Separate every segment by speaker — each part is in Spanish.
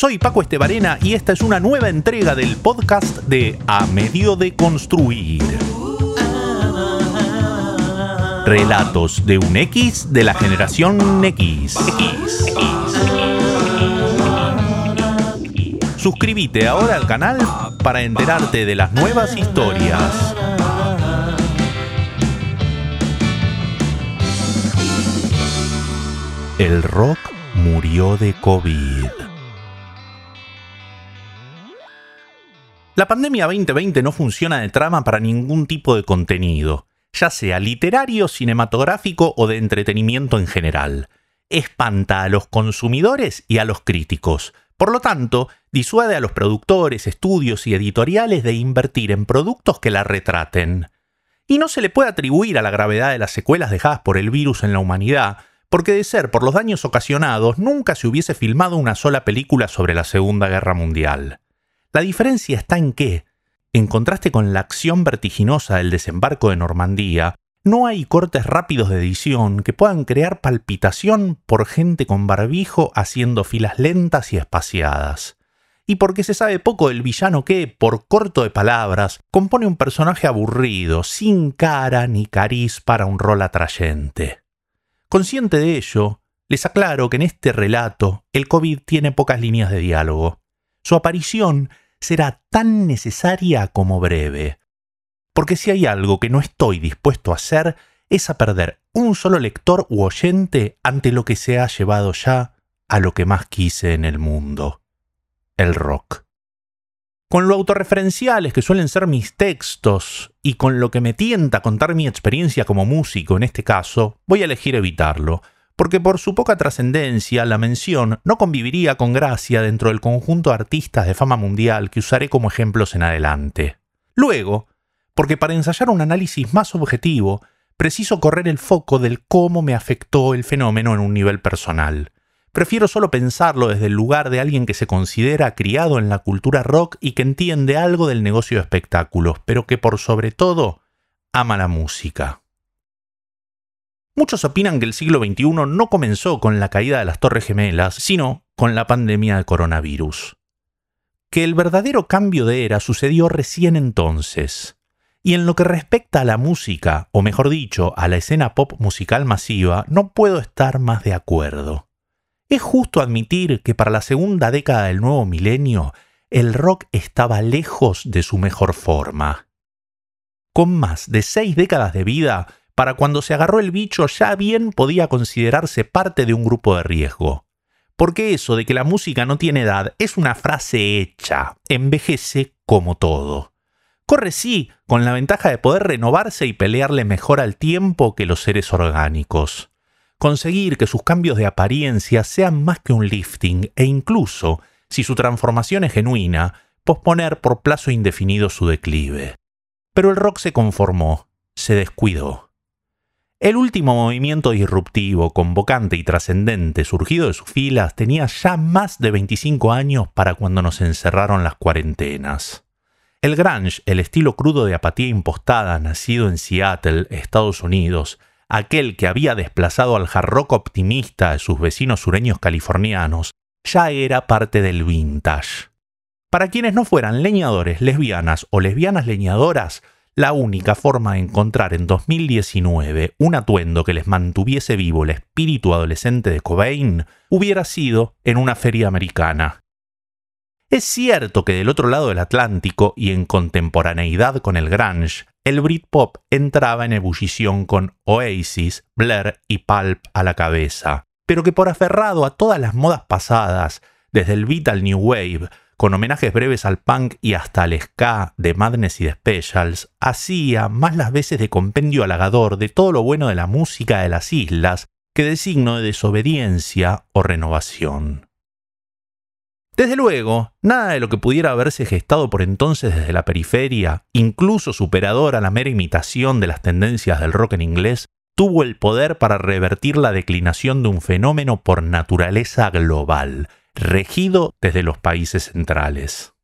Speaker 1: Soy Paco Estebarena y esta es una nueva entrega del podcast de A Medio de Construir. Relatos de un X de la generación X. Suscríbete ahora al canal para enterarte de las nuevas historias. El rock murió de COVID. La pandemia 2020 no funciona de trama para ningún tipo de contenido, ya sea literario, cinematográfico o de entretenimiento en general. Espanta a los consumidores y a los críticos. Por lo tanto, disuade a los productores, estudios y editoriales de invertir en productos que la retraten. Y no se le puede atribuir a la gravedad de las secuelas dejadas por el virus en la humanidad, porque de ser por los daños ocasionados nunca se hubiese filmado una sola película sobre la Segunda Guerra Mundial. La diferencia está en que, en contraste con la acción vertiginosa del desembarco de Normandía, no hay cortes rápidos de edición que puedan crear palpitación por gente con barbijo haciendo filas lentas y espaciadas. Y porque se sabe poco del villano que, por corto de palabras, compone un personaje aburrido, sin cara ni cariz para un rol atrayente. Consciente de ello, les aclaro que en este relato el COVID tiene pocas líneas de diálogo. Su aparición será tan necesaria como breve. Porque si hay algo que no estoy dispuesto a hacer, es a perder un solo lector u oyente ante lo que se ha llevado ya a lo que más quise en el mundo, el rock. Con lo autorreferenciales que suelen ser mis textos y con lo que me tienta contar mi experiencia como músico en este caso, voy a elegir evitarlo, porque por su poca trascendencia la mención no conviviría con gracia dentro del conjunto de artistas de fama mundial que usaré como ejemplos en adelante. Luego, porque para ensayar un análisis más objetivo, preciso correr el foco del cómo me afectó el fenómeno en un nivel personal. Prefiero solo pensarlo desde el lugar de alguien que se considera criado en la cultura rock y que entiende algo del negocio de espectáculos, pero que por sobre todo ama la música. Muchos opinan que el siglo XXI no comenzó con la caída de las Torres Gemelas, sino con la pandemia de coronavirus. Que el verdadero cambio de era sucedió recién entonces. Y en lo que respecta a la música, o mejor dicho, a la escena pop musical masiva, no puedo estar más de acuerdo. Es justo admitir que para la segunda década del nuevo milenio, el rock estaba lejos de su mejor forma. Con más de seis décadas de vida, para cuando se agarró el bicho ya bien podía considerarse parte de un grupo de riesgo. Porque eso de que la música no tiene edad es una frase hecha, envejece como todo. Corre sí, con la ventaja de poder renovarse y pelearle mejor al tiempo que los seres orgánicos conseguir que sus cambios de apariencia sean más que un lifting e incluso, si su transformación es genuina, posponer por plazo indefinido su declive. Pero el rock se conformó, se descuidó. El último movimiento disruptivo, convocante y trascendente surgido de sus filas tenía ya más de 25 años para cuando nos encerraron las cuarentenas. El grunge, el estilo crudo de apatía impostada nacido en Seattle, Estados Unidos, aquel que había desplazado al hard optimista de sus vecinos sureños californianos, ya era parte del vintage. Para quienes no fueran leñadores lesbianas o lesbianas leñadoras, la única forma de encontrar en 2019 un atuendo que les mantuviese vivo el espíritu adolescente de Cobain hubiera sido en una feria americana. Es cierto que del otro lado del Atlántico y en contemporaneidad con el grunge, el Britpop entraba en ebullición con Oasis, Blair y Pulp a la cabeza, pero que por aferrado a todas las modas pasadas, desde el beat al new wave, con homenajes breves al punk y hasta al ska de Madness y de Specials, hacía más las veces de compendio halagador de todo lo bueno de la música de las islas que de signo de desobediencia o renovación. Desde luego, nada de lo que pudiera haberse gestado por entonces desde la periferia, incluso superador a la mera imitación de las tendencias del rock en inglés, tuvo el poder para revertir la declinación de un fenómeno por naturaleza global, regido desde los países centrales.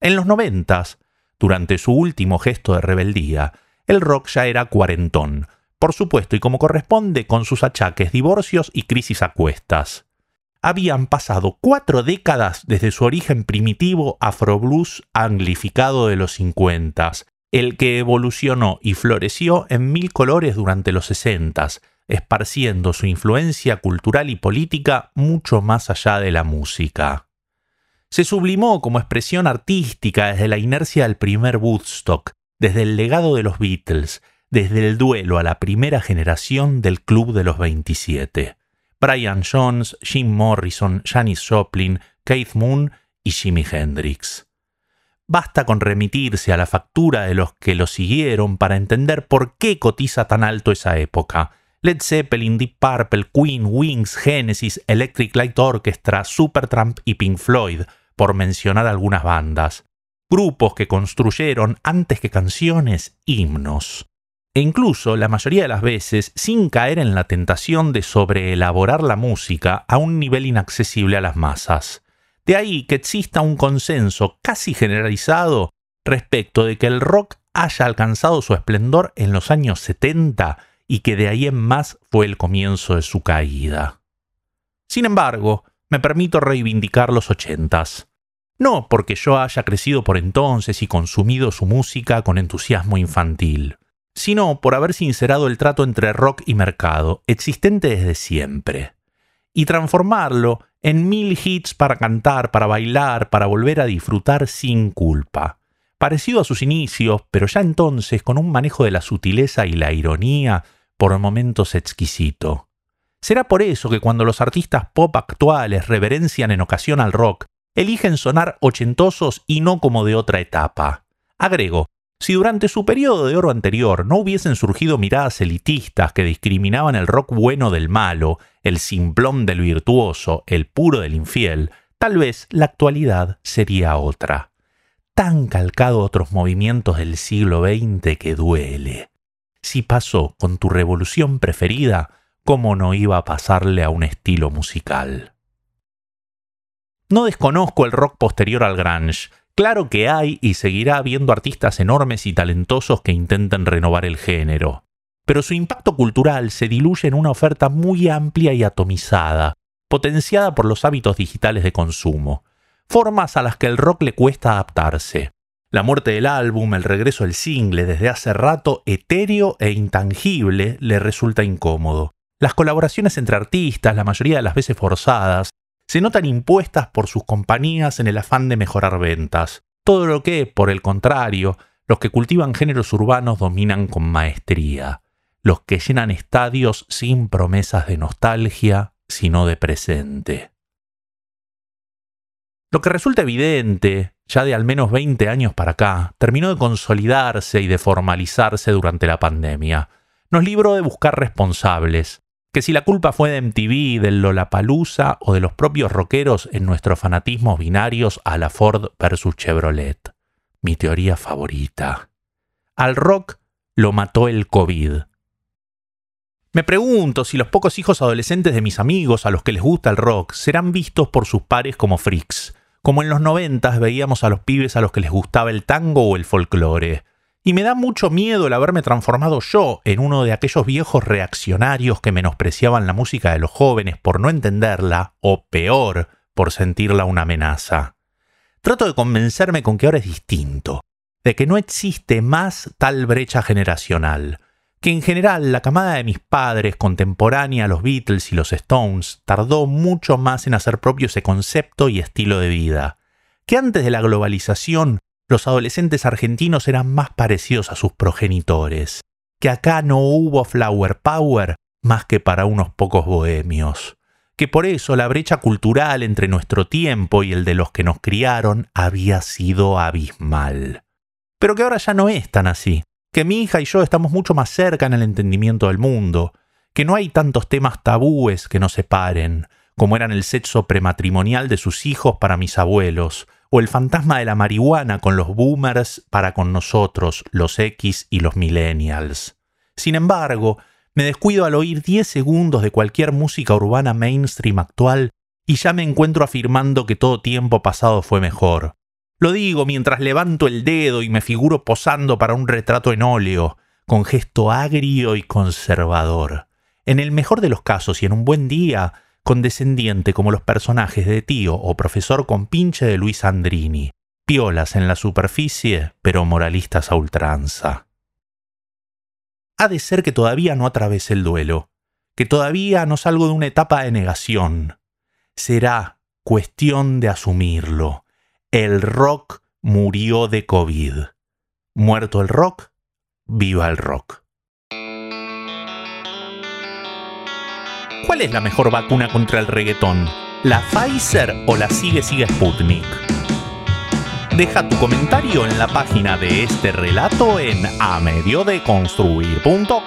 Speaker 1: En los noventas, durante su último gesto de rebeldía, el rock ya era cuarentón, por supuesto y como corresponde con sus achaques, divorcios y crisis a cuestas. habían pasado cuatro décadas desde su origen primitivo afroblues anglificado de los 50, el que evolucionó y floreció en mil colores durante los 60, esparciendo su influencia cultural y política mucho más allá de la música. Se sublimó como expresión artística desde la inercia del primer Woodstock, desde el legado de los Beatles, desde el duelo a la primera generación del Club de los 27. Brian Jones, Jim Morrison, Janis Joplin, Keith Moon y Jimi Hendrix. Basta con remitirse a la factura de los que lo siguieron para entender por qué cotiza tan alto esa época. Led Zeppelin, Deep Purple, Queen, Wings, Genesis, Electric Light Orchestra, Supertramp y Pink Floyd, por mencionar algunas bandas. Grupos que construyeron, antes que canciones, himnos e incluso la mayoría de las veces sin caer en la tentación de sobreelaborar la música a un nivel inaccesible a las masas. De ahí que exista un consenso casi generalizado respecto de que el rock haya alcanzado su esplendor en los años 70 y que de ahí en más fue el comienzo de su caída. Sin embargo, me permito reivindicar los ochentas. No porque yo haya crecido por entonces y consumido su música con entusiasmo infantil sino por haber sincerado el trato entre rock y mercado, existente desde siempre, y transformarlo en mil hits para cantar, para bailar, para volver a disfrutar sin culpa. Parecido a sus inicios, pero ya entonces con un manejo de la sutileza y la ironía por momentos exquisito. Será por eso que cuando los artistas pop actuales reverencian en ocasión al rock, eligen sonar ochentosos y no como de otra etapa. Agrego, si durante su periodo de oro anterior no hubiesen surgido miradas elitistas que discriminaban el rock bueno del malo, el simplón del virtuoso, el puro del infiel, tal vez la actualidad sería otra. Tan calcado otros movimientos del siglo XX que duele. Si pasó con tu revolución preferida, ¿cómo no iba a pasarle a un estilo musical? No desconozco el rock posterior al grunge, Claro que hay y seguirá habiendo artistas enormes y talentosos que intenten renovar el género, pero su impacto cultural se diluye en una oferta muy amplia y atomizada, potenciada por los hábitos digitales de consumo, formas a las que el rock le cuesta adaptarse. La muerte del álbum, el regreso del single desde hace rato etéreo e intangible, le resulta incómodo. Las colaboraciones entre artistas, la mayoría de las veces forzadas, se notan impuestas por sus compañías en el afán de mejorar ventas, todo lo que, por el contrario, los que cultivan géneros urbanos dominan con maestría, los que llenan estadios sin promesas de nostalgia, sino de presente. Lo que resulta evidente, ya de al menos 20 años para acá, terminó de consolidarse y de formalizarse durante la pandemia. Nos libró de buscar responsables, que si la culpa fue de MTV, del Lollapalooza o de los propios rockeros en nuestros fanatismos binarios a la Ford versus Chevrolet. Mi teoría favorita. Al rock lo mató el COVID. Me pregunto si los pocos hijos adolescentes de mis amigos a los que les gusta el rock serán vistos por sus pares como freaks, como en los noventas veíamos a los pibes a los que les gustaba el tango o el folclore, y me da mucho miedo el haberme transformado yo en uno de aquellos viejos reaccionarios que menospreciaban la música de los jóvenes por no entenderla, o peor, por sentirla una amenaza. Trato de convencerme con que ahora es distinto, de que no existe más tal brecha generacional, que en general la camada de mis padres, contemporánea a los Beatles y los Stones, tardó mucho más en hacer propio ese concepto y estilo de vida, que antes de la globalización los adolescentes argentinos eran más parecidos a sus progenitores, que acá no hubo flower power más que para unos pocos bohemios, que por eso la brecha cultural entre nuestro tiempo y el de los que nos criaron había sido abismal. Pero que ahora ya no es tan así, que mi hija y yo estamos mucho más cerca en el entendimiento del mundo, que no hay tantos temas tabúes que nos separen, como eran el sexo prematrimonial de sus hijos para mis abuelos, o el fantasma de la marihuana con los boomers para con nosotros, los X y los millennials. Sin embargo, me descuido al oír 10 segundos de cualquier música urbana mainstream actual y ya me encuentro afirmando que todo tiempo pasado fue mejor. Lo digo mientras levanto el dedo y me figuro posando para un retrato en óleo, con gesto agrio y conservador. En el mejor de los casos y en un buen día, condescendiente como los personajes de tío o profesor con pinche de Luis Andrini, piolas en la superficie, pero moralistas a ultranza. Ha de ser que todavía no atravesé el duelo, que todavía no salgo de una etapa de negación. Será cuestión de asumirlo. El rock murió de COVID. Muerto el rock, viva el rock. ¿Cuál es la mejor vacuna contra el reggaetón? ¿La Pfizer o la Sigue Sigue Sputnik? Deja tu comentario en la página de este relato en amediodeconstruir.com.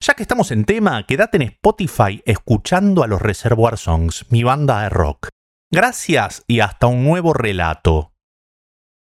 Speaker 1: Ya que estamos en tema, quédate en Spotify escuchando a los Reservoir Songs, mi banda de rock. Gracias y hasta un nuevo relato.